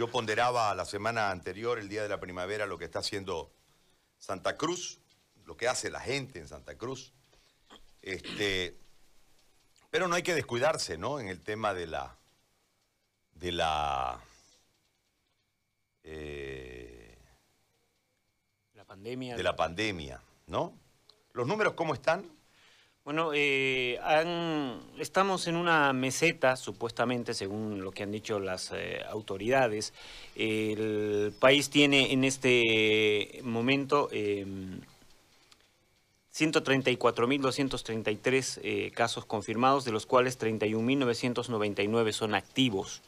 yo ponderaba la semana anterior, el día de la primavera, lo que está haciendo Santa Cruz, lo que hace la gente en Santa Cruz. Este, pero no hay que descuidarse, ¿no? En el tema de la. de la. eh, la pandemia. De la pandemia, ¿no? ¿Los números cómo están? Bueno, eh, estamos en una meseta, supuestamente, según lo que han dicho las eh, autoridades. El país tiene en este momento 134.233 eh, casos confirmados, de los cuales 31.999 son activos.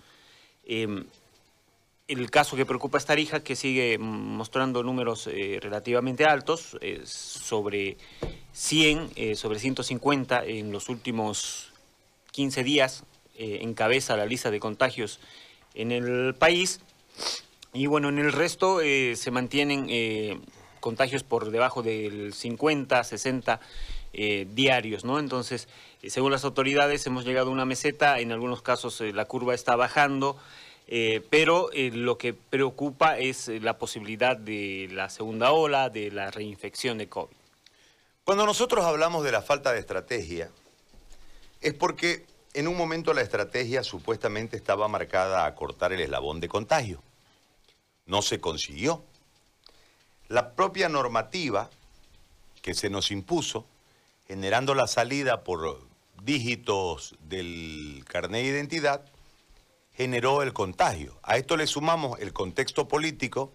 El caso que preocupa a Tarija, que sigue mostrando números relativamente altos, sobre 100 eh, sobre 150 en los últimos 15 días, eh, encabeza la lista de contagios en el país. Y bueno, en el resto eh, se mantienen contagios por debajo del 50, 60 diarios, ¿no? Entonces, según las autoridades, hemos llegado a una meseta, en algunos casos la curva está bajando, pero lo que preocupa es la posibilidad de la segunda ola, de la reinfección de COVID. Cuando nosotros hablamos de la falta de estrategia, es porque en un momento la estrategia supuestamente estaba marcada a cortar el eslabón de contagio. No se consiguió. La propia normativa que se nos impuso, generando la salida por dígitos del carnet de identidad, generó el contagio. A esto le sumamos el contexto político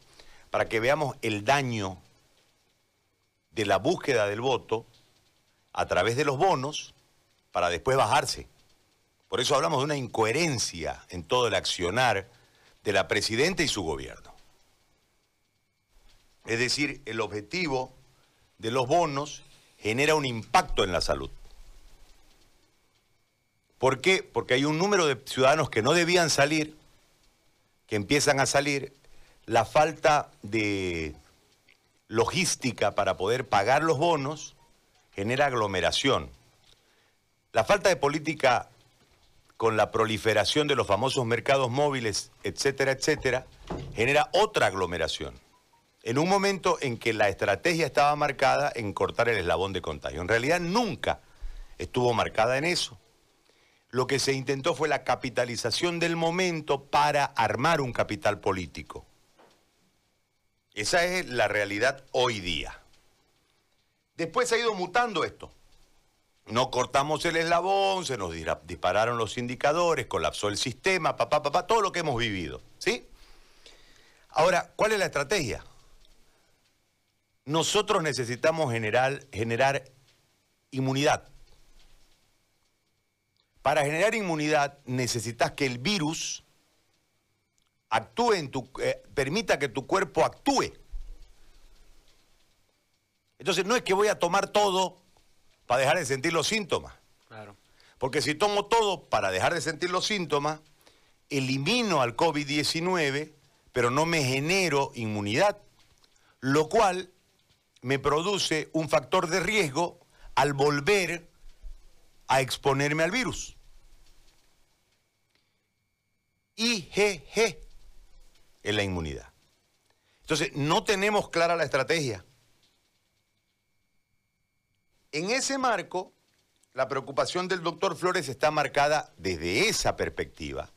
para que veamos el daño de la búsqueda del voto a través de los bonos para después bajarse. Por eso hablamos de una incoherencia en todo el accionar de la presidenta y su gobierno. Es decir, el objetivo de los bonos genera un impacto en la salud. ¿Por qué? Porque hay un número de ciudadanos que no debían salir, que empiezan a salir, la falta de logística para poder pagar los bonos genera aglomeración. La falta de política con la proliferación de los famosos mercados móviles, etcétera, etcétera, genera otra aglomeración. En un momento en que la estrategia estaba marcada en cortar el eslabón de contagio. En realidad nunca estuvo marcada en eso. Lo que se intentó fue la capitalización del momento para armar un capital político. Esa es la realidad hoy día. Después ha ido mutando esto. No cortamos el eslabón, se nos dispararon los indicadores, colapsó el sistema, papá, papá, todo lo que hemos vivido. ¿Sí? Ahora, ¿cuál es la estrategia? Nosotros necesitamos generar, generar inmunidad. Para generar inmunidad necesitas que el virus actúe en tu, eh, permita que tu cuerpo actúe. Entonces no es que voy a tomar todo para dejar de sentir los síntomas. Claro. Porque si tomo todo para dejar de sentir los síntomas, elimino al COVID-19, pero no me genero inmunidad, lo cual me produce un factor de riesgo al volver a exponerme al virus. IgG en la inmunidad. Entonces, no tenemos clara la estrategia. En ese marco, la preocupación del doctor Flores está marcada desde esa perspectiva.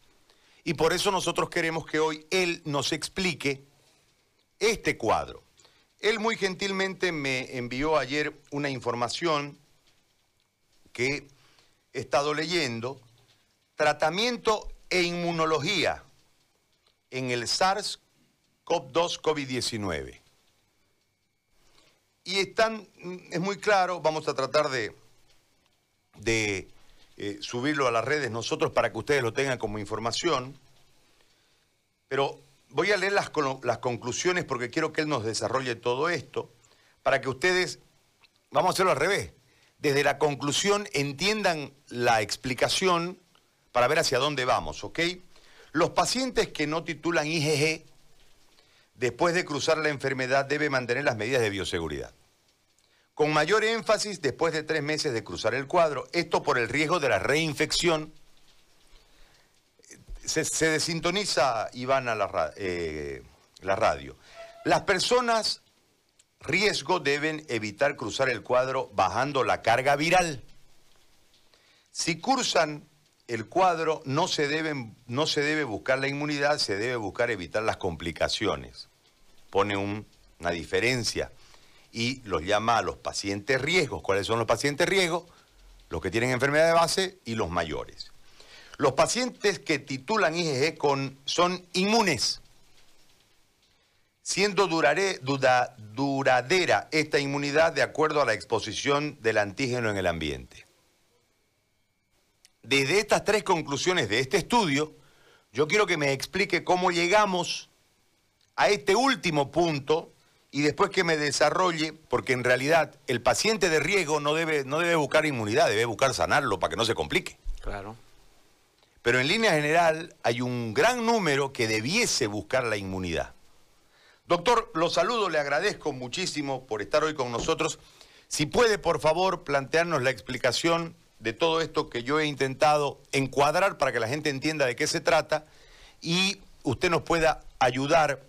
Y por eso nosotros queremos que hoy él nos explique este cuadro. Él muy gentilmente me envió ayer una información que he estado leyendo, tratamiento e inmunología en el SARS-CoV-2 COVID-19. Y están, es muy claro, vamos a tratar de, de eh, subirlo a las redes nosotros para que ustedes lo tengan como información, pero voy a leer las, las conclusiones porque quiero que él nos desarrolle todo esto, para que ustedes, vamos a hacerlo al revés, desde la conclusión entiendan la explicación para ver hacia dónde vamos, ¿ok? Los pacientes que no titulan IgG, después de cruzar la enfermedad, deben mantener las medidas de bioseguridad. Con mayor énfasis después de tres meses de cruzar el cuadro, esto por el riesgo de la reinfección. se, desintoniza, Iván, a la, eh, la radio. Las personas riesgo deben evitar cruzar el cuadro bajando la carga viral. Si cursan el cuadro, no se, no se debe buscar la inmunidad, se debe buscar evitar las complicaciones. Pone una diferencia y los llama a los pacientes riesgos. ¿Cuáles son los pacientes riesgos? Los que tienen enfermedad de base y los mayores. Los pacientes que titulan IgG con, son inmunes, siendo duradera esta inmunidad de acuerdo a la exposición del antígeno en el ambiente. Desde estas tres conclusiones de este estudio, yo quiero que me explique cómo llegamos a este último punto y después que me desarrolle, porque en realidad el paciente de riesgo no debe, no debe buscar inmunidad, debe buscar sanarlo para que no se complique. Claro. Pero en línea general hay un gran número que debiese buscar la inmunidad. Doctor, lo saludo, le agradezco muchísimo por estar hoy con nosotros. Si puede, por favor, plantearnos la explicación de todo esto que yo he intentado encuadrar para que la gente entienda de qué se trata y usted nos pueda ayudar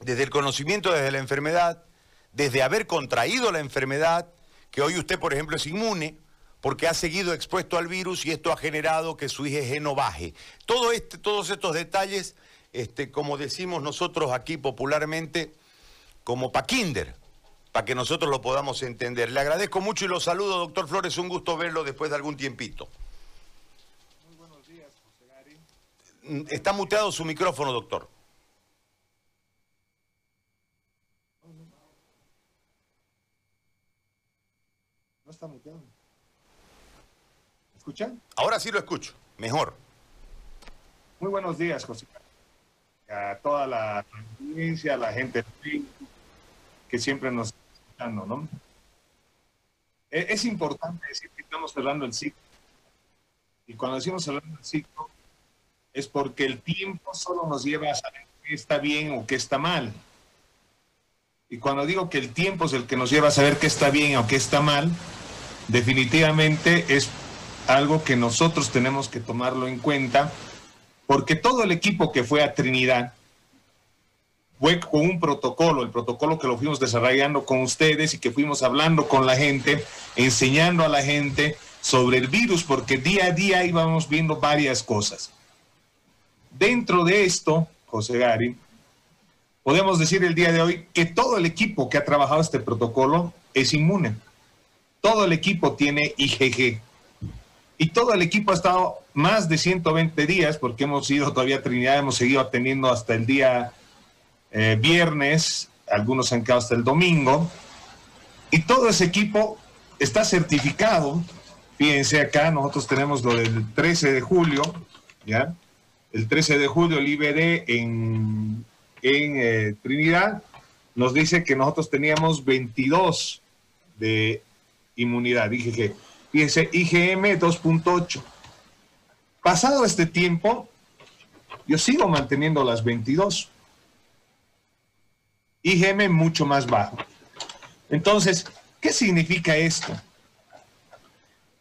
desde el conocimiento, desde la enfermedad, desde haber contraído la enfermedad, que hoy usted, por ejemplo, es inmune, porque ha seguido expuesto al virus y esto ha generado que su IgG no baje. Todo este, todos estos detalles, este, como decimos nosotros aquí popularmente, como pa' kinder, para que nosotros lo podamos entender. Le agradezco mucho y lo saludo, doctor Flores, un gusto verlo después de algún tiempito. Muy buenos días, José Gary. Está muteado su micrófono, doctor. No está muteado escuchan? Ahora sí lo escucho, mejor. Muy buenos días, José. A toda la audiencia, a la gente que siempre nos E, es importante decir que estamos cerrando el ciclo. Y cuando decimos cerrando el ciclo, es porque el tiempo solo nos lleva a saber qué está bien o qué está mal. Y cuando digo que el tiempo es el que nos lleva a saber qué está bien o qué está mal, definitivamente es algo que nosotros tenemos que tomarlo en cuenta, porque todo el equipo que fue a Trinidad fue con un protocolo, el protocolo que lo fuimos desarrollando con ustedes y que fuimos hablando con la gente, enseñando a la gente sobre el virus, porque día a día íbamos viendo varias cosas. Dentro de esto, José Gary, podemos decir el día de hoy que todo el equipo que ha trabajado este protocolo es inmune. Todo el equipo tiene IgG y todo el equipo ha estado más de 120 días, porque hemos ido todavía a Trinidad, hemos seguido atendiendo hasta el día eh, viernes, algunos han quedado hasta el domingo, y todo ese equipo está certificado. Fíjense acá, nosotros tenemos lo del 13 de julio, ¿ya? El 13 de julio el IBD en, en eh, Trinidad nos dice que nosotros teníamos 22 de inmunidad. Dije que Fíjense, IgM 2.8. Pasado este tiempo, yo sigo manteniendo las 22. IgM mucho más bajo. Entonces, ¿qué significa esto?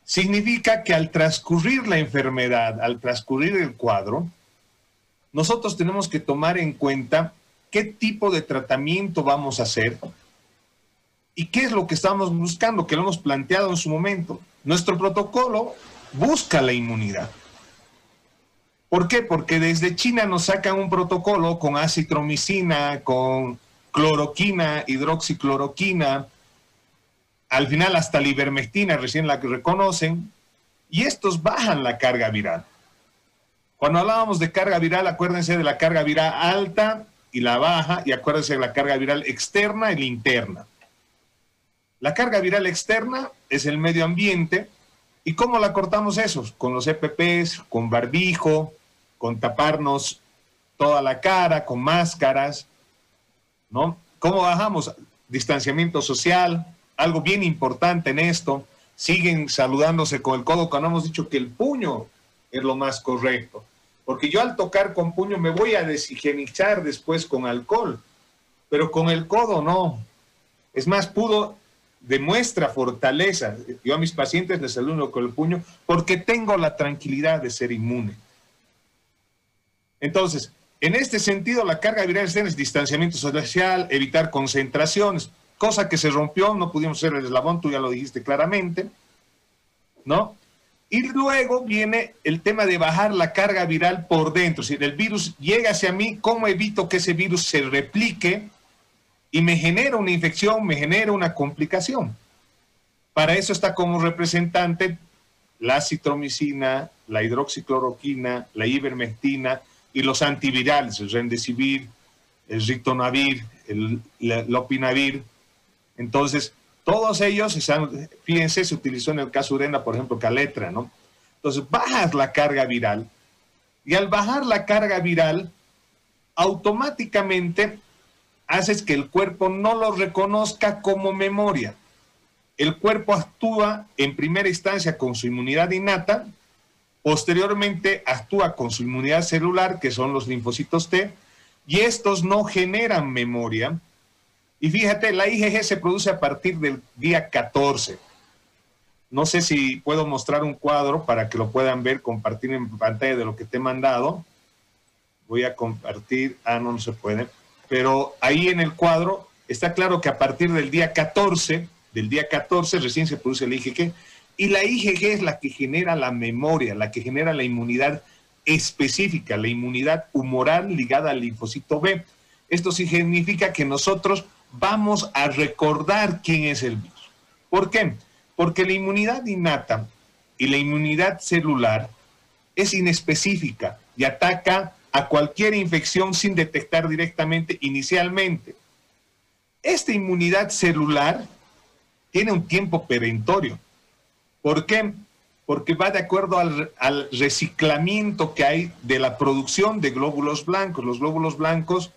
Significa que al transcurrir la enfermedad, al transcurrir el cuadro, nosotros tenemos que tomar en cuenta qué tipo de tratamiento vamos a hacer y qué es lo que estamos buscando, que lo hemos planteado en su momento. Nuestro protocolo busca la inmunidad. ¿Por qué? Porque desde China nos sacan un protocolo con acitromicina, con cloroquina, hidroxicloroquina, al final hasta la ivermectina, recién la que reconocen, y estos bajan la carga viral. Cuando hablábamos de carga viral, acuérdense de la carga viral alta y la baja, y acuérdense de la carga viral externa y la interna. La carga viral externa es el medio ambiente. ¿Y cómo la cortamos eso? Con los EPPs, con barbijo, con taparnos toda la cara, con máscaras, ¿no? ¿Cómo bajamos? Distanciamiento social, algo bien importante en esto. Siguen saludándose con el codo cuando hemos dicho que el puño es lo más correcto. Porque yo al tocar con puño me voy a deshigienizar después con alcohol, pero con el codo no. Es más, pudo demuestra fortaleza. Yo a mis pacientes les saludo con el puño porque tengo la tranquilidad de ser inmune. Entonces, en este sentido, la carga viral es distanciamiento social, evitar concentraciones, cosa que se rompió, no pudimos hacer el eslabón, tú ya lo dijiste claramente, ¿no? Y luego viene el tema de bajar la carga viral por dentro. Si el virus llega hacia mí, ¿cómo evito que ese virus se replique y me genera una infección, me genera una complicación? Para eso está como representante la citromicina, la hidroxicloroquina, la ivermectina y los antivirales, el rendesivir, el ritonavir, el, lopinavir. Entonces, todos ellos, fíjense, se utilizó en el caso Urena, por ejemplo, Caletra, ¿no? Entonces, bajas la carga viral y al bajar la carga viral, automáticamente haces que el cuerpo no lo reconozca como memoria. El cuerpo actúa en primera instancia con su inmunidad innata, posteriormente actúa con su inmunidad celular, que son los linfocitos T, y estos no generan memoria. Y fíjate, la IgG se produce a partir del día 14. No sé si puedo mostrar un cuadro para que lo puedan ver, compartir en pantalla de lo que te he mandado. Voy a compartir, ah, no, no se puede. Pero ahí en el cuadro está claro que a partir del día 14 del día 14 recién se produce la IgG. Y la IgG es la que genera la memoria, la que genera la inmunidad específica, la inmunidad humoral ligada al linfocito B. Esto significa que nosotros vamos a recordar quién es el virus. ¿Por qué? Porque la inmunidad innata y la inmunidad celular es inespecífica y ataca a cualquier infección sin detectar directamente inicialmente. Esta inmunidad celular tiene un tiempo perentorio. ¿Por qué? Porque va de acuerdo al, reciclamiento que hay de la producción de glóbulos blancos. Los glóbulos blancos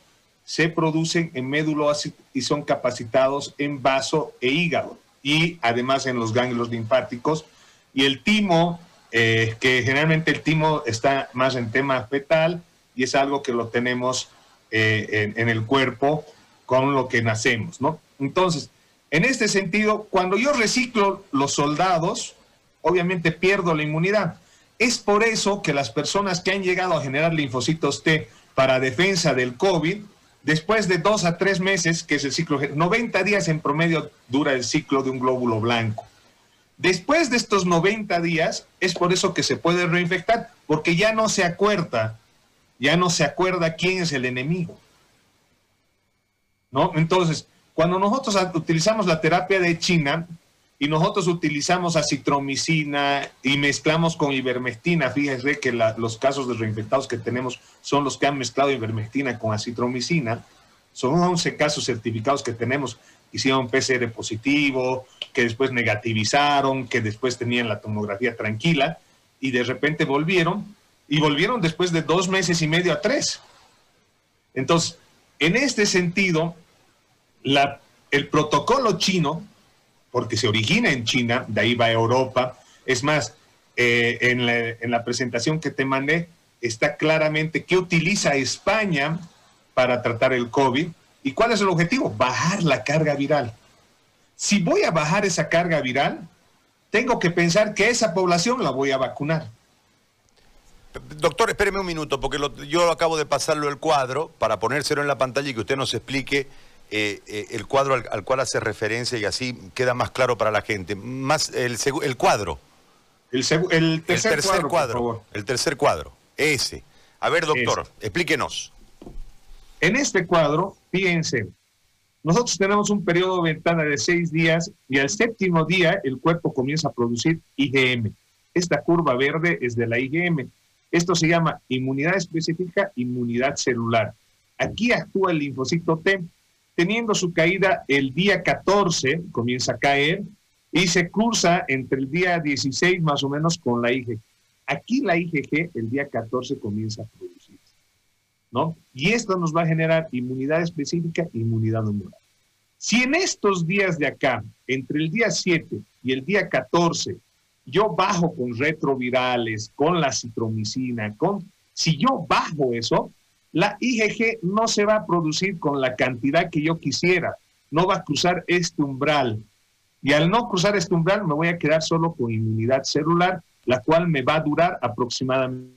se producen en médulo y son capacitados en vaso e hígado y además en los ganglios linfáticos. Y el timo, eh, que generalmente el timo está más en tema fetal y es algo que lo tenemos eh, en, en, el cuerpo con lo que nacemos, ¿no? Entonces, en este sentido, cuando yo reciclo los soldados, obviamente pierdo la inmunidad. Es por eso que las personas que han llegado a generar linfocitos T para defensa del COVID, después de dos a tres meses, que es el ciclo, 90 días en promedio dura el ciclo de un glóbulo blanco. Después de estos 90 días, es por eso que se puede reinfectar, porque ya no se acuerda, ya no se acuerda quién es el enemigo. ¿No? Entonces, cuando nosotros utilizamos la terapia de China y nosotros utilizamos acitromicina y mezclamos con ivermectina, fíjense que los casos de reinfectados que tenemos son los que han mezclado ivermectina con acitromicina. Son 11 casos certificados que tenemos. Hicieron PCR positivo, que después negativizaron, que después tenían la tomografía tranquila y de repente volvieron y volvieron después de dos meses y medio a tres. Entonces, en este sentido, el protocolo chino, porque se origina en China, de ahí va a Europa, es más, eh, en, la, presentación que te mandé está claramente qué utiliza España para tratar el COVID y cuál es el objetivo, bajar la carga viral. Si voy a bajar esa carga viral, tengo que pensar que esa población la voy a vacunar. Doctor, espéreme un minuto, porque yo acabo de pasarlo el cuadro para ponérselo en la pantalla y que usted nos explique eh, eh, el cuadro al, cual hace referencia y así queda más claro para la gente. Más el, el cuadro. El, tercer, cuadro. el tercer cuadro. Ese. A ver, doctor, explíquenos. En este cuadro, fíjense, nosotros tenemos un periodo de ventana de seis días y al séptimo día el cuerpo comienza a producir IgM. Esta curva verde es de la IgM. Esto se llama inmunidad específica, inmunidad celular. Aquí actúa el linfocito T teniendo su caída el día 14, comienza a caer, y se cursa entre el día 16 más o menos con la IgG. Aquí la IgG el día 14 comienza a producirse, ¿no? Y esto nos va a generar inmunidad específica e inmunidad humoral. Si en estos días de acá, entre el día 7 y el día 14, yo bajo con retrovirales, con la citromicina, con, si yo bajo eso, la IgG no se va a producir con la cantidad que yo quisiera, no va a cruzar este umbral. Y al no cruzar este umbral me voy a quedar solo con inmunidad celular, la cual me va a durar aproximadamente.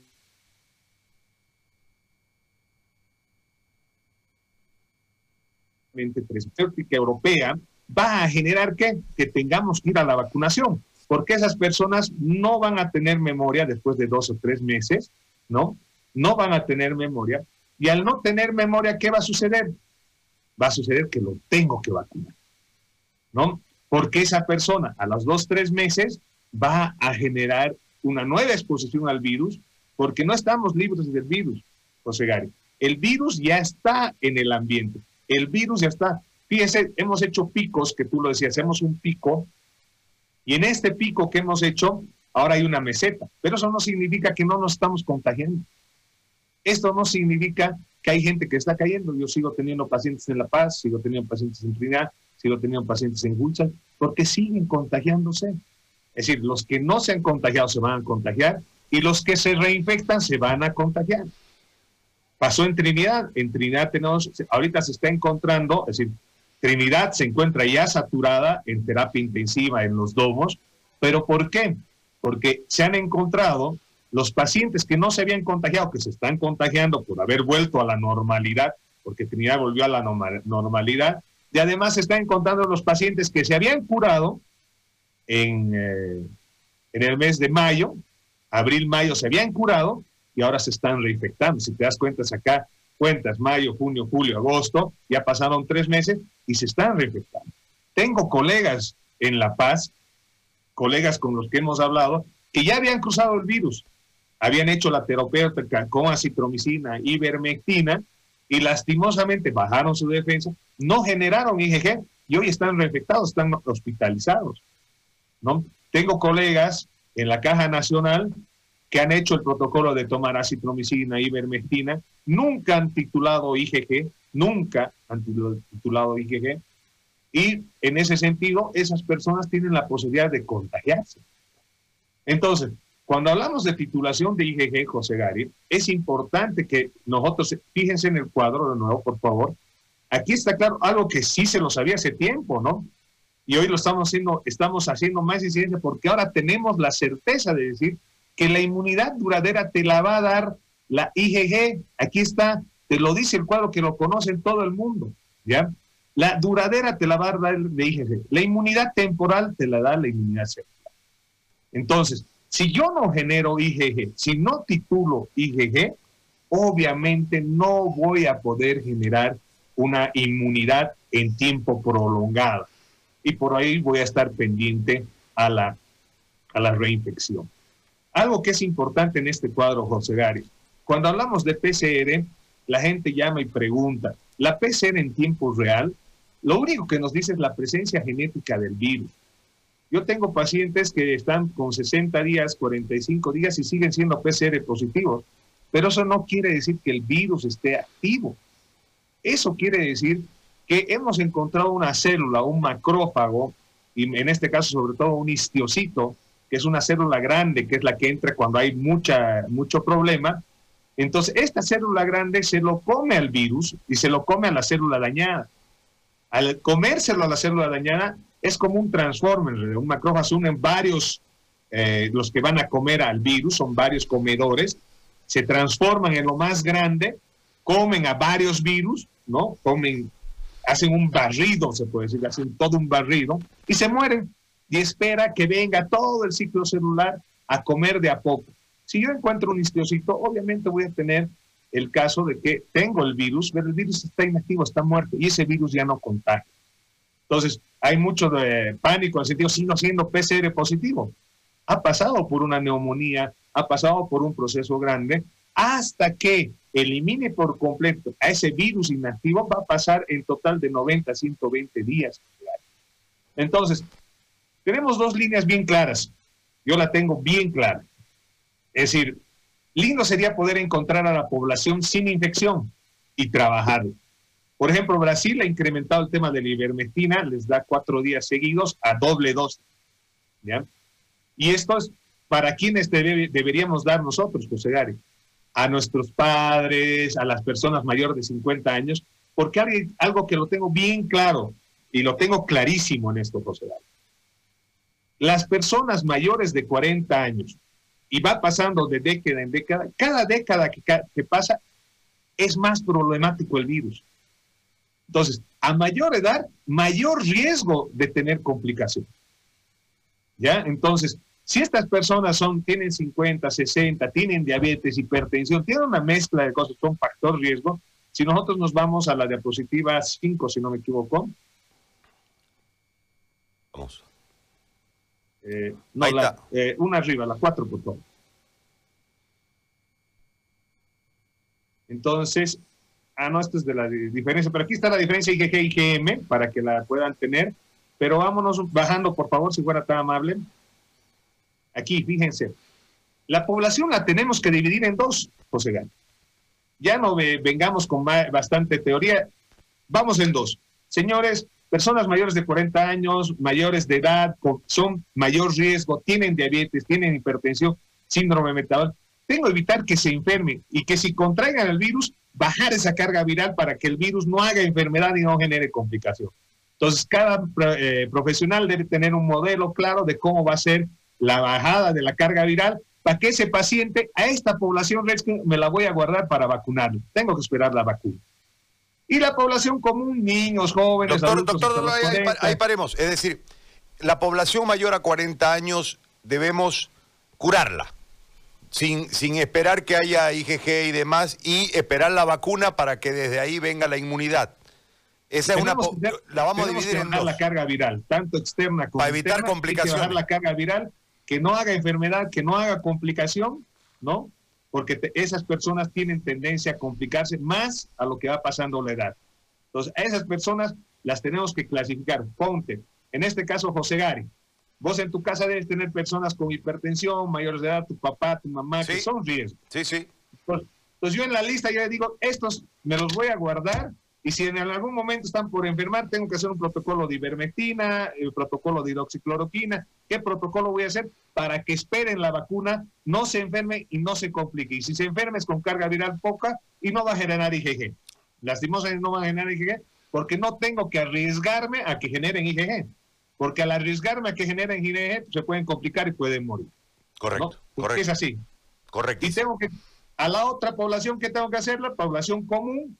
terapéutica europea va a generar que, que tengamos que ir a la vacunación, porque esas personas no van a tener memoria después de dos o tres meses, ¿no? No van a tener memoria y al no tener memoria, ¿qué va a suceder? Va a suceder que lo tengo que vacunar, ¿no? Porque esa persona a los dos, tres meses va a generar una nueva exposición al virus, porque no estamos libres del virus, José Gary. El virus ya está en el ambiente. El virus ya está. Fíjese, hemos hecho picos, que tú lo decías, hacemos un pico, y en este pico que hemos hecho, ahora hay una meseta, pero eso no significa que no nos estamos contagiando. Esto no significa que hay gente que está cayendo. Yo sigo teniendo pacientes en La Paz, sigo teniendo pacientes en Trinidad, sigo teniendo pacientes en Hulcha, porque siguen contagiándose. Es decir, los que no se han contagiado se van a contagiar y los que se reinfectan se van a contagiar. Pasó en Trinidad. En Trinidad tenemos, ahorita se está encontrando, es decir, Trinidad se encuentra ya saturada en terapia intensiva en los domos. ¿Pero por qué? Porque se han encontrado los pacientes que no se habían contagiado, que se están contagiando por haber vuelto a la normalidad, porque Trinidad volvió a la normalidad, y además se están encontrando los pacientes que se habían curado en, eh, en el mes de mayo, abril, mayo, se habían curado y ahora se están reinfectando. Si te das cuenta, acá cuentas mayo, junio, julio, agosto, ya pasaron tres meses y se están reinfectando. Tengo colegas en La Paz, colegas con los que hemos hablado, que ya habían cruzado el virus, habían hecho la terapéutica con acitromicina, ivermectina, y lastimosamente bajaron su defensa, no generaron IgG y hoy están reinfectados, están hospitalizados. ¿no? Tengo colegas en la Caja Nacional que han hecho el protocolo de tomar acitromicina, ivermectina, nunca han titulado IgG, nunca han titulado IgG, y en ese sentido esas personas tienen la posibilidad de contagiarse. Entonces, cuando hablamos de titulación de IgG, José Gary, es importante que nosotros, fíjense en el cuadro de nuevo, por favor, aquí está claro algo que sí se lo sabía hace tiempo, ¿no? Y hoy lo estamos haciendo, estamos haciendo más incidencia porque ahora tenemos la certeza de decir que la inmunidad duradera te la va a dar la IgG. Aquí está, te lo dice el cuadro que lo conoce todo el mundo, ¿ya? La duradera te la va a dar de IgG. La inmunidad temporal te la da la inmunidad celular. Entonces, si yo no genero IgG, si no titulo IgG, obviamente no voy a poder generar una inmunidad en tiempo prolongado. Y por ahí voy a estar pendiente a la, a la reinfección. Algo que es importante en este cuadro, José Gary, cuando hablamos de PCR, la gente llama y pregunta, ¿la PCR en tiempo real? Lo único que nos dice es la presencia genética del virus. Yo tengo pacientes que están con 60 días, 45 días y siguen siendo PCR positivos, pero eso no quiere decir que el virus esté activo. Eso quiere decir que hemos encontrado una célula, un macrófago, y en este caso sobre todo un histiocito, que es una célula grande, que es la que entra cuando hay mucha, mucho problema. Entonces, esta célula grande se lo come al virus y se lo come a la célula dañada. Al comérselo a la célula dañada, es como un transformer, un macrófago unen varios, eh, los que van a comer al virus, son varios comedores, se transforman en lo más grande, comen a varios virus, ¿no? Comen, hacen un barrido, se puede decir, hacen todo un barrido y se mueren y espera que venga todo el ciclo celular a comer de a poco. Si yo encuentro un histiocito, obviamente voy a tener el caso de que tengo el virus, pero el virus está inactivo, está muerto y ese virus ya no contagia. Entonces, hay mucho de pánico en el sentido, sigo siendo PCR positivo. Ha pasado por una neumonía, ha pasado por un proceso grande, hasta que elimine por completo a ese virus inactivo, va a pasar en total de 90 a 120 días. Entonces, tenemos dos líneas bien claras. Yo la tengo bien clara. Es decir, lindo sería poder encontrar a la población sin infección y trabajarlo. Por ejemplo, Brasil ha incrementado el tema de la ivermectina, les da cuatro días seguidos a doble dosis. ¿ya? Y esto es para quienes deberíamos dar nosotros, José Gary, a nuestros padres, a las personas mayores de 50 años, porque hay algo que lo tengo bien claro y lo tengo clarísimo en esto, José Gary. Las personas mayores de 40 años, y va pasando de década en década, cada década que, pasa es más problemático el virus. Entonces, a mayor edad, mayor riesgo de tener complicación. ¿Ya? Entonces, si estas personas son, tienen 50, 60, tienen diabetes, hipertensión, tienen una mezcla de cosas, son factor riesgo, si nosotros nos vamos a la diapositiva 5, si no me equivoco. Vamos. Eh, no, la, eh, una arriba, la 4, por favor. Entonces, ah, no, esto es de la diferencia, pero aquí está la diferencia IgG y IgM para que la puedan tener. Pero vámonos bajando, por favor, si fuera tan amable. Aquí, fíjense. La población la tenemos que dividir en dos, José Gán. Ya no vengamos con bastante teoría. Vamos en dos. Señores, personas mayores de 40 años, mayores de edad, son mayor riesgo, tienen diabetes, tienen hipertensión, síndrome metabólico. Tengo que evitar que se enfermen y que si contraigan el virus, bajar esa carga viral para que el virus no haga enfermedad y no genere complicación. Entonces, cada eh, profesional debe tener un modelo claro de cómo va a ser la bajada de la carga viral para que ese paciente, a esta población me la voy a guardar para vacunarlo. Tengo que esperar la vacuna. Y la población común, niños, jóvenes, doctor, Doctor, ahí, paremos. Es decir, la población mayor a 40 años debemos curarla. Sin, sin, esperar que haya IgG y demás, y esperar la vacuna para que desde ahí venga la inmunidad. Esa es una. la vamos a dividir en dos. la carga viral, tanto externa como Para evitar complicaciones. Hay que la carga viral que no haga enfermedad, que no haga complicación, ¿no? Porque esas personas tienen tendencia a complicarse más a lo que va pasando la edad. Entonces, a esas personas las tenemos que clasificar. Ponte, en este caso, José Gari. Vos en tu casa debes tener personas con hipertensión, mayores de edad, tu papá, tu mamá, que son riesgos. Sí, sí. Entonces, yo en la lista ya digo, estos me los voy a guardar y si en algún momento están por enfermar, tengo que hacer un protocolo de ivermectina, el protocolo de hidroxicloroquina. ¿Qué protocolo voy a hacer? Para que esperen la vacuna, no se enferme y no se complique. Y si se enferme es con carga viral poca y no va a generar IgG. Lastimosamente no va a generar IgG porque no tengo que arriesgarme a que generen IgG. Porque al arriesgarme a que generen IgG se pueden complicar y pueden morir. Correcto. correcto. Es así. Correcto. Y tengo que, a la otra población que tengo que hacer, la población común,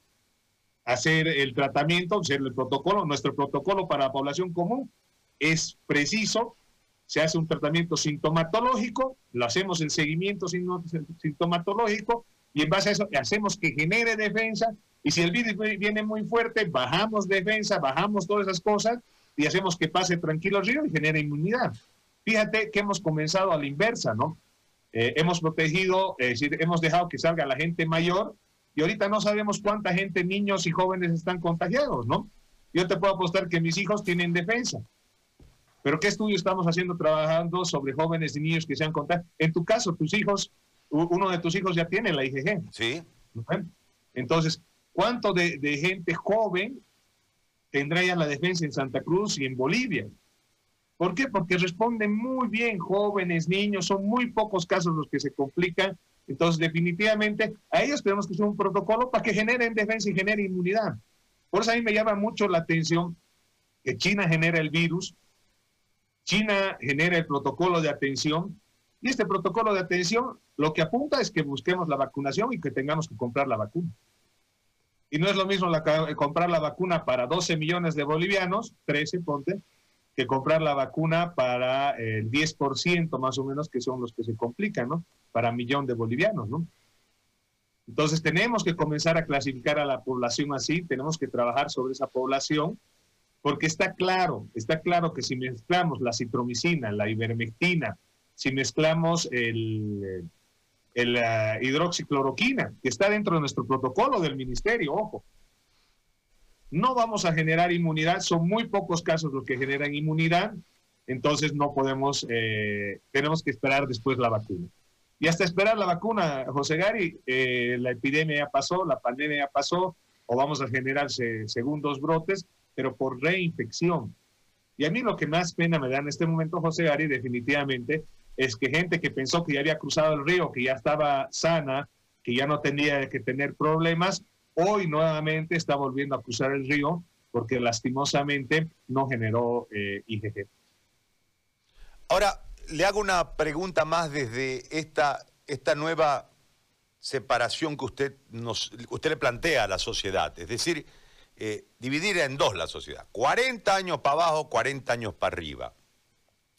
hacer el tratamiento, hacer el protocolo. Nuestro protocolo para la población común es preciso. Se hace un tratamiento sintomatológico, lo hacemos en seguimiento sintomatológico y en base a eso hacemos que genere defensa. Y si el virus viene muy fuerte, bajamos defensa, bajamos todas esas cosas y hacemos que pase tranquilo el río y genere inmunidad. Fíjate que hemos comenzado a la inversa, ¿no? Eh, hemos protegido, es decir, hemos dejado que salga la gente mayor y ahorita no sabemos cuánta gente, niños y jóvenes están contagiados, ¿no? Yo te puedo apostar que mis hijos tienen defensa. Pero ¿qué estudio estamos haciendo trabajando sobre jóvenes y niños que se han contagiado? En tu caso, tus hijos, uno de tus hijos ya tiene la IgG. Sí. Entonces, ¿cuánto de, de gente joven tendrá ya la defensa en Santa Cruz y en Bolivia? ¿Por qué? Porque responden muy bien jóvenes, niños, son muy pocos casos los que se complican entonces, definitivamente, a ellos tenemos que hacer un protocolo para que generen defensa y generen inmunidad. Por eso a mí me llama mucho la atención que China genera el virus, China genera el protocolo de atención, y este protocolo de atención lo que apunta es que busquemos la vacunación y que tengamos que comprar la vacuna. Y no es lo mismo comprar la vacuna para 12 millones de bolivianos, 13, ponte, que comprar la vacuna para el 10% más o menos, que son los que se complican, ¿no? Para millón de bolivianos, ¿no? Entonces tenemos que comenzar a clasificar a la población así, tenemos que trabajar sobre esa población, porque está claro, está claro que si mezclamos la citromicina, la ivermectina, si mezclamos el, el uh, hidroxicloroquina, que está dentro de nuestro protocolo del ministerio, ojo, no vamos a generar inmunidad, son muy pocos casos los que generan inmunidad, entonces no podemos, eh, tenemos que esperar después la vacuna. Y hasta esperar la vacuna, José Gary, eh, la epidemia ya pasó, la pandemia ya pasó, o vamos a generar segundos brotes, pero por reinfección. Y a mí lo que más pena me da en este momento, José Gary, definitivamente, es que gente que pensó que ya había cruzado el río, que ya estaba sana, que ya no tenía que tener problemas, Hoy nuevamente está volviendo a cruzar el río porque lastimosamente no generó eh, IgG. Ahora, le hago una pregunta más desde esta, esta nueva separación que usted, usted le plantea a la sociedad. Es decir, eh, dividir en dos la sociedad. 40 años para abajo, 40 años para arriba.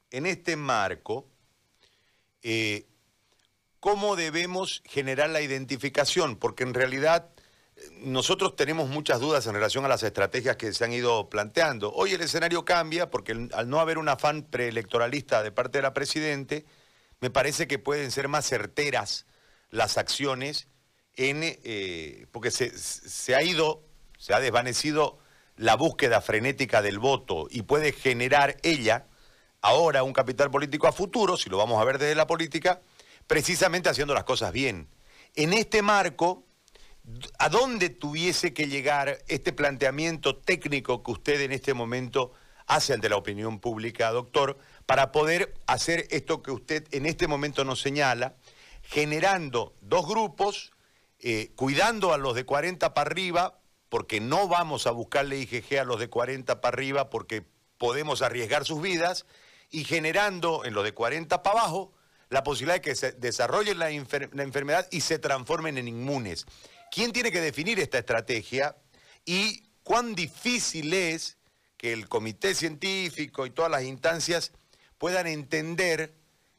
En este marco, eh, ¿cómo debemos generar la identificación? Porque en realidad nosotros tenemos muchas dudas en relación a las estrategias que se han ido planteando. Hoy el escenario cambia porque al no haber un afán preelectoralista de parte de la Presidente, me parece que pueden ser más certeras las acciones en, eh, porque se, ha ido, se ha desvanecido la búsqueda frenética del voto y puede generar ella ahora un capital político a futuro, si lo vamos a ver desde la política, precisamente haciendo las cosas bien. En este marco, ¿A dónde tuviese que llegar este planteamiento técnico que usted en este momento hace ante la opinión pública, doctor, para poder hacer esto que usted en este momento nos señala, generando dos grupos, eh, cuidando a los de 40 para arriba, porque no vamos a buscarle IgG a los de 40 para arriba porque podemos arriesgar sus vidas, y generando en los de 40 para abajo la posibilidad de que se desarrolle la enfermedad y se transformen en inmunes. ¿Quién tiene que definir esta estrategia y cuán difícil es que el comité científico y todas las instancias puedan entender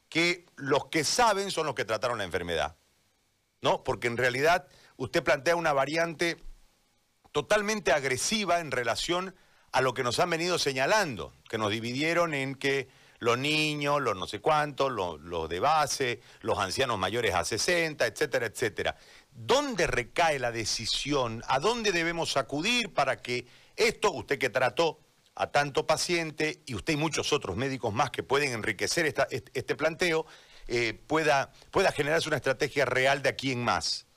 que los que saben son los que trataron la enfermedad? ¿No? Porque en realidad usted plantea una variante totalmente agresiva en relación a lo que nos han venido señalando, que nos dividieron en que los niños, los no sé cuántos, los, de base, los ancianos mayores a 60, etcétera, etcétera. ¿Dónde recae la decisión? ¿A dónde debemos acudir para que esto, usted que trató a tanto paciente y usted y muchos otros médicos más que pueden enriquecer este planteo, eh, pueda, pueda generarse una estrategia real de aquí en más?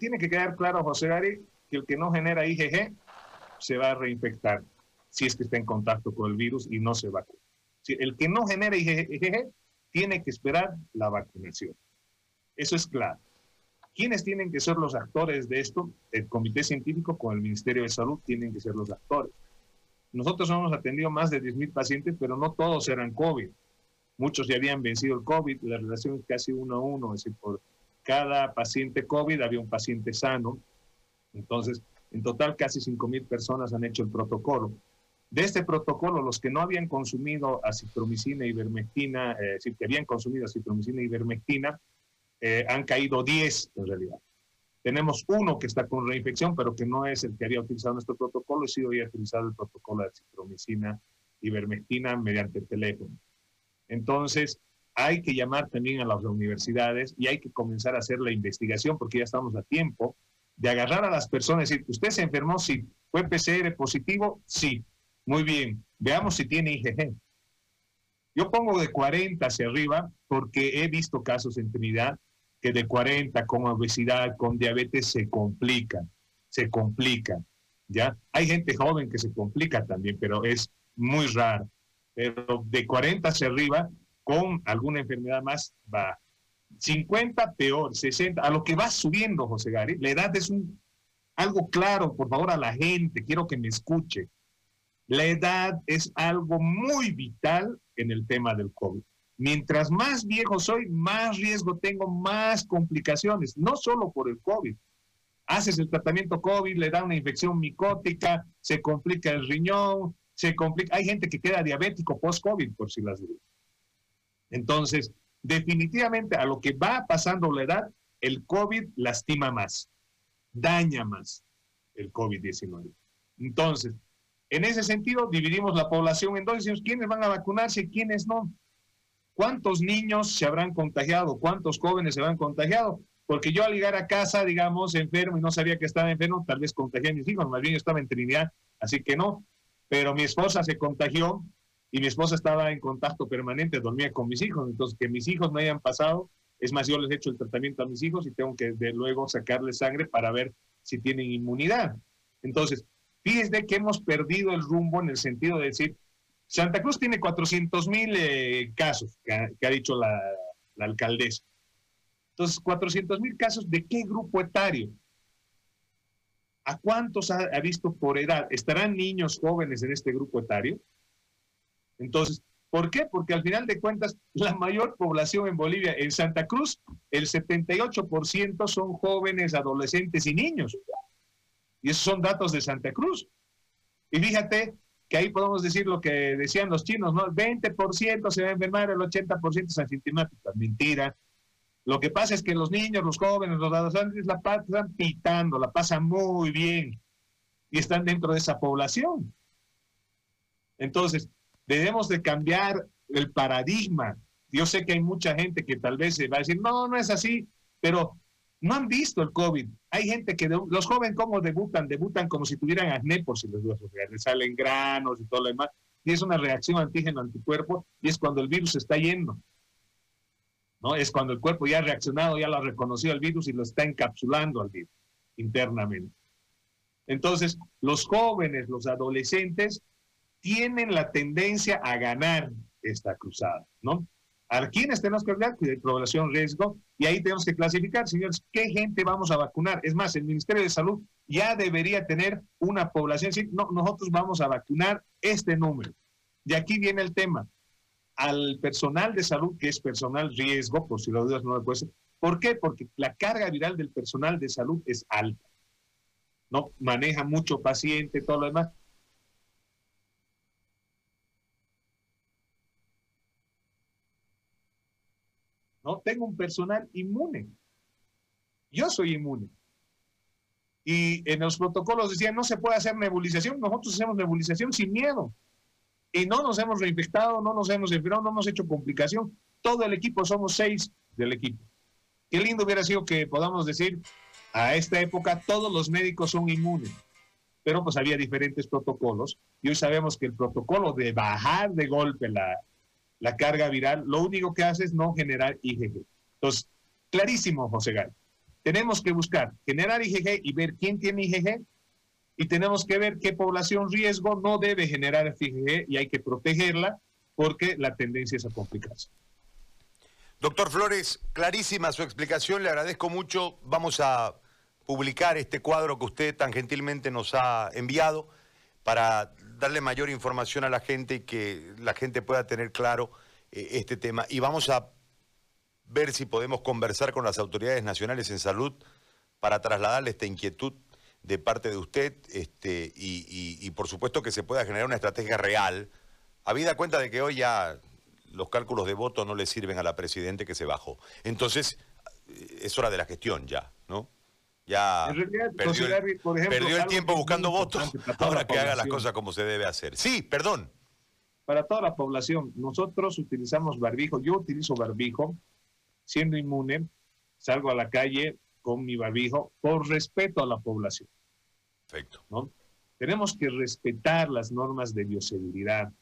tiene que quedar claro, José Gary, que el que no genera IgG se va a reinfectar si es que está en contacto con el virus y no se vacuna. El que no genera IgG tiene que esperar la vacunación. Eso es claro. ¿Quiénes tienen que ser los actores de esto? El Comité Científico con el Ministerio de Salud tienen que ser los actores. Nosotros hemos atendido más de 10.000 pacientes, pero no todos eran COVID. Muchos ya habían vencido el COVID. La relación es casi uno a uno, es decir, por cada paciente COVID había un paciente sano. Entonces, en total, casi 5.000 personas han hecho el protocolo. De este protocolo, los que no habían consumido acitromicina y ivermectina, eh, es decir, que habían consumido acitromicina y ivermectina, eh, han caído 10 en realidad. Tenemos uno que está con reinfección, pero que no es el que había utilizado nuestro protocolo, y sí había utilizado el protocolo de citromicina y ivermectina mediante el teléfono. Entonces, hay que llamar también a las universidades y hay que comenzar a hacer la investigación, porque ya estamos a tiempo de agarrar a las personas y decir, ¿usted se enfermó? Sí. ¿Fue PCR positivo? Sí. Muy bien. Veamos si tiene IgG. Yo pongo de 40 hacia arriba porque he visto casos en Trinidad que de 40 con obesidad, con diabetes se complican, se complican, ¿ya? Hay gente joven que se complica también, pero es muy raro. Pero de 40 hacia arriba, con alguna enfermedad más, va. 50 peor, 60, a lo que va subiendo, José Gary, la edad es un, algo claro, por favor, a la gente, quiero que me escuche. La edad es algo muy vital en el tema del COVID. Mientras más viejo soy, más riesgo tengo, más complicaciones, no solo por el COVID. Haces el tratamiento COVID, le da una infección micótica, se complica el riñón, se complica. Hay gente que queda diabético post-COVID, por si las digo. Entonces, definitivamente a lo que va pasando la edad, el COVID lastima más, daña más el COVID-19. Entonces, en ese sentido, dividimos la población en dos, decimos quiénes van a vacunarse y quiénes no. ¿Cuántos niños se habrán contagiado? ¿Cuántos jóvenes se habrán contagiado? Porque yo al llegar a casa, digamos, enfermo y no sabía que estaba enfermo, tal vez contagié a mis hijos, más bien yo estaba en Trinidad, así que no. Pero mi esposa se contagió y mi esposa estaba en contacto permanente, dormía con mis hijos, entonces que mis hijos no hayan pasado, es más, yo les he hecho el tratamiento a mis hijos y tengo que de luego sacarles sangre para ver si tienen inmunidad. Entonces, Fíjense que hemos perdido el rumbo en el sentido de decir, Santa Cruz tiene 400 mil eh, casos, que ha, dicho la, alcaldesa. Entonces, 400 mil casos, ¿de qué grupo etario? ¿A cuántos ha, ha, visto por edad? ¿Estarán niños jóvenes en este grupo etario? Entonces, ¿por qué? Porque al final de cuentas, la mayor población en Bolivia, en Santa Cruz, el 78% son jóvenes, adolescentes y niños. Y esos son datos de Santa Cruz. Y fíjate que ahí podemos decir lo que decían los chinos, ¿no? El 20% se va a enfermar, el 80% es asintomático. Mentira. Lo que pasa es que los niños, los jóvenes, los adolescentes la pasan pitando, la pasan muy bien y están dentro de esa población. Entonces, debemos de cambiar el paradigma. Yo sé que hay mucha gente que tal vez va a decir, no, no es así, pero no han visto el COVID. Hay gente que, los jóvenes, ¿cómo debutan? Debutan como si tuvieran acné, por si les les salen granos y todo lo demás. Y es una reacción antígeno-anticuerpo y es cuando el virus está yendo. ¿no? Es cuando el cuerpo ya ha reaccionado, ya lo ha reconocido el virus y lo está encapsulando al virus internamente. Entonces, los jóvenes, los adolescentes, tienen la tendencia a ganar esta cruzada, ¿no? ¿A quiénes tenemos que hablar? De población riesgo, y ahí tenemos que clasificar, señores, qué gente vamos a vacunar. Es más, el Ministerio de Salud ya debería tener una población, no, nosotros vamos a vacunar este número. De aquí viene el tema. Al personal de salud, que es personal riesgo, por si lo dudas no lo puede ser. ¿Por qué? Porque la carga viral del personal de salud es alta. ¿no? Maneja mucho paciente, todo lo demás. ¿No? Tengo un personal inmune. Yo soy inmune. Y en los protocolos decían, no se puede hacer nebulización. Nosotros hacemos nebulización sin miedo. Y no nos hemos reinfectado, no nos hemos enfermado, no hemos hecho complicación. Todo el equipo, somos seis del equipo. Qué lindo hubiera sido que podamos decir, a esta época todos los médicos son inmunes. Pero pues había diferentes protocolos. Y hoy sabemos que el protocolo de bajar de golpe la, la carga viral, lo único que hace es no generar IgG. Entonces, clarísimo, José Gal. Tenemos que buscar generar IgG y ver quién tiene IgG y tenemos que ver qué población riesgo no debe generar IgG y hay que protegerla porque la tendencia es a complicarse. Doctor Flores, clarísima su explicación, le agradezco mucho. Vamos a publicar este cuadro que usted tan gentilmente nos ha enviado para darle mayor información a la gente y que la gente pueda tener claro eh, este tema. Y vamos a ver si podemos conversar con las autoridades nacionales en salud para trasladarle esta inquietud de parte de usted este, y, por supuesto que se pueda generar una estrategia real, habida cuenta de que hoy ya los cálculos de voto no le sirven a la Presidente que se bajó. Entonces, eh, es hora de la gestión ya, ¿no? Ya perdió, el, tiempo buscando votos, ahora que haga las cosas como se debe hacer. Sí, perdón. Para toda la población, nosotros utilizamos barbijo, yo utilizo barbijo, siendo inmune, salgo a la calle con mi barbijo por respeto a la población. Perfecto. ¿no? Tenemos que respetar las normas de bioseguridad.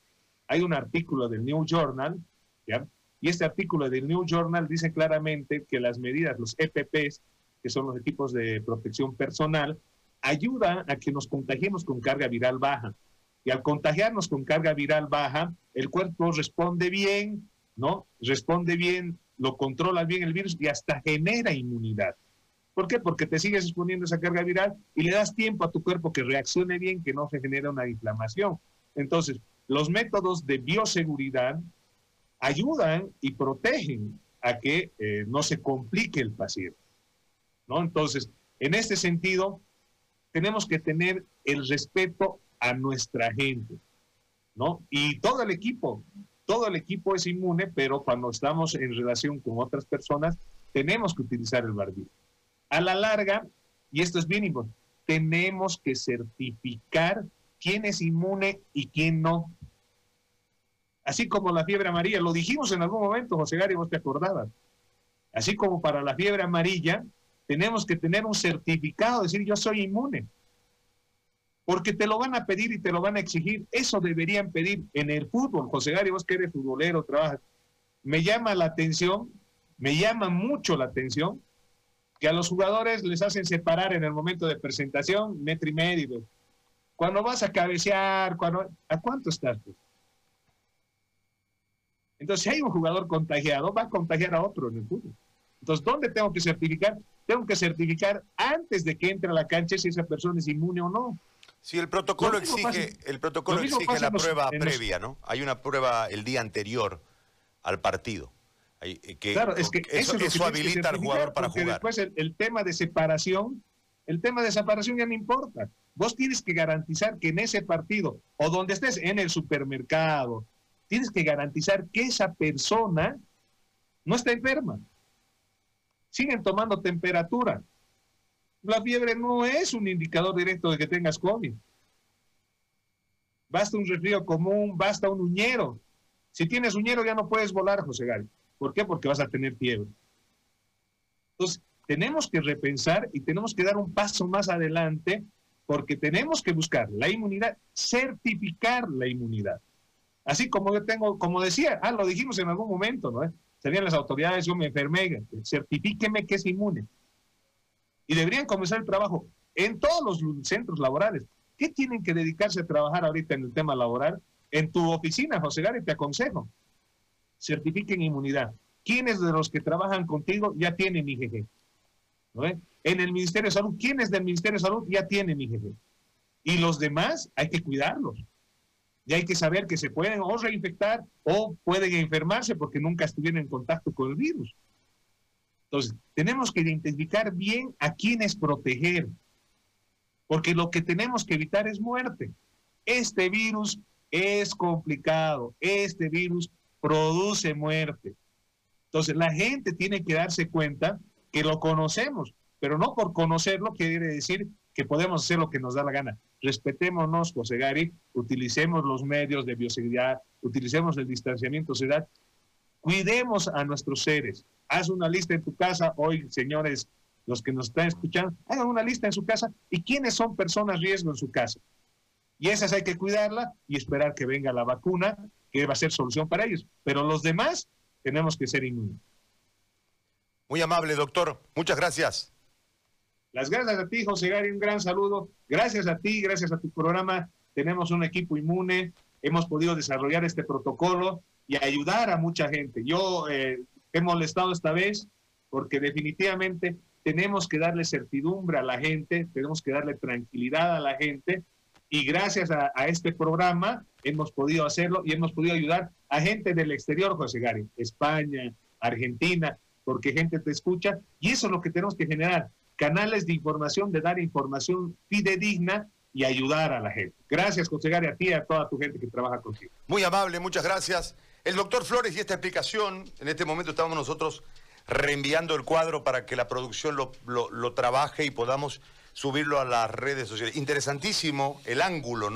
Hay un artículo del New Journal, ¿ya? y este artículo del New Journal dice claramente que las medidas, los EPPs, que son los equipos de protección personal, ayuda a que nos contagiemos con carga viral baja. Y al contagiarnos con carga viral baja, el cuerpo responde bien, ¿no? Responde bien, lo controla bien el virus y hasta genera inmunidad. ¿Por qué? Porque te sigues exponiendo esa carga viral y le das tiempo a tu cuerpo que reaccione bien, que no se genere una inflamación. Entonces, los métodos de bioseguridad ayudan y protegen a que eh, no se complique el paciente. ¿No? Entonces, en este sentido, tenemos que tener el respeto a nuestra gente, ¿no? Y todo el equipo, todo el equipo es inmune, pero cuando estamos en relación con otras personas, tenemos que utilizar el barbijo. A la larga, y esto es importante, tenemos que certificar quién es inmune y quién no. Así como la fiebre amarilla, lo dijimos en algún momento, José Gary, vos te acordabas. Así como para la fiebre amarilla, tenemos que tener un certificado, decir yo soy inmune. Porque te lo van a pedir y te lo van a exigir. Eso deberían pedir en el fútbol. José Gary, vos que eres futbolero, trabajas. Me llama la atención, me llama mucho la atención que a los jugadores les hacen separar en el momento de presentación metro y medio. Cuando vas a cabecear, cuando, ¿a cuánto estás? Entonces, si hay un jugador contagiado, va a contagiar a otro en el fútbol. Entonces, ¿dónde tengo que certificar? Tengo que certificar antes de que entre a la cancha si esa persona es inmune o no. Si el protocolo exige, el protocolo exige la prueba previa, ¿no? Hay una prueba el día anterior al partido. Eh, claro, es que eso, habilita al jugador para jugar. Después el, tema de separación el tema de separación ya no importa. Vos tienes que garantizar que en ese partido o donde estés, en el supermercado, tienes que garantizar que esa persona no está enferma. Siguen tomando temperatura. La fiebre no es un indicador directo de que tengas COVID. Basta un resfrío común, basta un uñero. Si tienes uñero ya no puedes volar, José Gary. ¿Por qué? Porque vas a tener fiebre. Entonces, tenemos que repensar y tenemos que dar un paso más adelante porque tenemos que buscar la inmunidad, certificar la inmunidad. Así como yo tengo, como decía, ah, lo dijimos en algún momento, ¿no? Serían las autoridades, yo me enfermé, certifíqueme que es inmune. Y deberían comenzar el trabajo en todos los centros laborales. ¿Qué tienen que dedicarse a trabajar ahorita en el tema laboral? En tu oficina, José Gary, te aconsejo. Certifiquen inmunidad. ¿Quiénes de los que trabajan contigo ya tienen IgG? En el Ministerio de Salud, ¿quiénes del Ministerio de Salud ya tienen IgG? Y los demás hay que cuidarlos. Y hay que saber que se pueden o reinfectar o pueden enfermarse porque nunca estuvieron en contacto con el virus. Entonces, tenemos que identificar bien a quiénes proteger, porque lo que tenemos que evitar es muerte. Este virus es complicado, este virus produce muerte. Entonces, la gente tiene que darse cuenta que lo conocemos, pero no por conocerlo quiere decir que podemos hacer lo que nos da la gana. Respetémonos, José Gary, utilicemos los medios de bioseguridad, utilicemos el distanciamiento social, cuidemos a nuestros seres. Haz una lista en tu casa, hoy, señores, los que nos están escuchando, hagan una lista en su casa y quiénes son personas riesgo en su casa. Y esas hay que cuidarla y esperar que venga la vacuna, que va a ser solución para ellos. Pero los demás tenemos que ser inmunes. Muy amable, doctor. Muchas gracias. Las gracias a ti, José Gary, un gran saludo. Gracias a ti, gracias a tu programa. Tenemos un equipo inmune, hemos podido desarrollar este protocolo y ayudar a mucha gente. Yo eh, he molestado esta vez porque definitivamente tenemos que darle certidumbre a la gente, tenemos que darle tranquilidad a la gente y gracias a, a, este programa hemos podido hacerlo y hemos podido ayudar a gente del exterior, José Gary, España, Argentina, porque gente te escucha y eso es lo que tenemos que generar, canales de información, de dar información fidedigna y ayudar a la gente. Gracias, consejera, a ti y a toda tu gente que trabaja contigo. Muy amable, muchas gracias. El doctor Flores y esta explicación, en este momento estamos nosotros reenviando el cuadro para que la producción lo, lo, lo trabaje y podamos subirlo a las redes sociales. Interesantísimo el ángulo, ¿no?